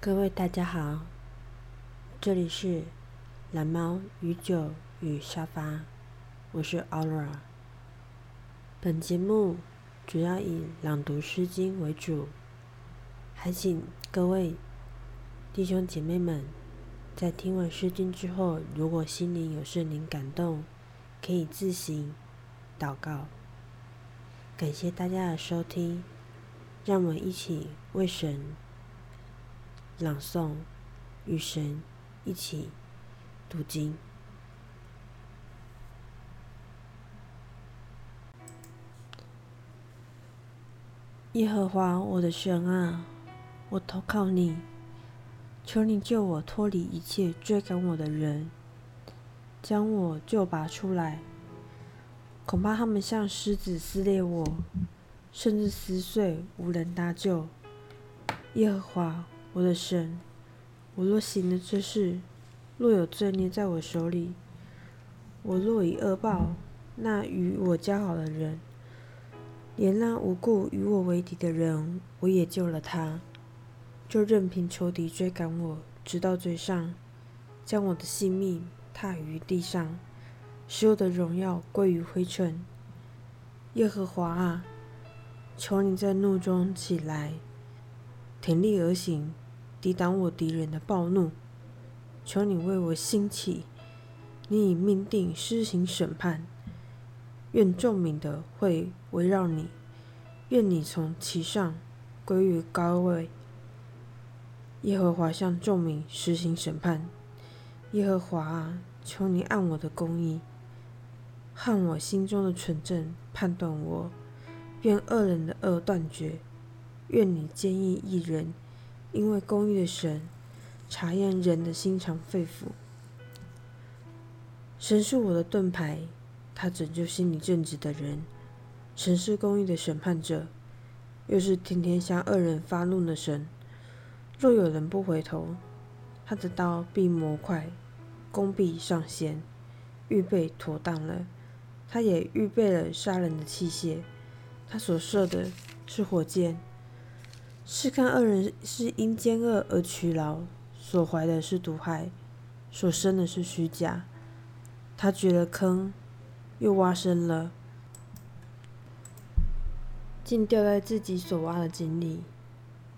各位大家好，这里是蓝猫与酒与沙发，我是 Aura。本节目主要以朗读诗经为主，还请各位弟兄姐妹们在听完诗经之后，如果心灵有圣灵感动，可以自行祷告。感谢大家的收听，让我们一起为神。朗诵，与神一起读经。耶和华我的神啊，我投靠你，求你救我脱离一切追赶我的人，将我救拔出来。恐怕他们像狮子撕裂我，甚至撕碎，无人搭救。耶和华。我的神，我若行了这事，若有罪孽在我手里，我若以恶报那与我交好的人，连那无故与我为敌的人，我也救了他，就任凭仇敌追赶我，直到嘴上，将我的性命踏于地上，使我的荣耀归于灰尘。耶和华啊，求你在怒中起来，挺立而行。抵挡我敌人的暴怒，求你为我兴起，你已命定施行审判，愿众民的会围绕你，愿你从其上归于高位。耶和华向众民施行审判，耶和华啊，求你按我的公义，和我心中的纯正判断我，愿恶人的恶断绝，愿你坚毅一人。因为公义的神查验人的心肠肺腑，神是我的盾牌，他拯救心里正直的人。神是公义的审判者，又是天天向恶人发怒的神。若有人不回头，他的刀必磨快，弓必上弦，预备妥当了。他也预备了杀人的器械，他所射的是火箭。是看二人是因奸恶而屈劳，所怀的是毒害，所生的是虚假。他掘了坑，又挖深了，竟掉在自己所挖的井里。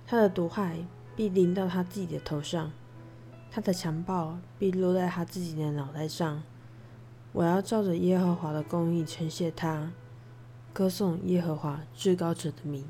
他的毒害必临到他自己的头上，他的强暴必落在他自己的脑袋上。我要照着耶和华的公义称谢他，歌颂耶和华至高者的名。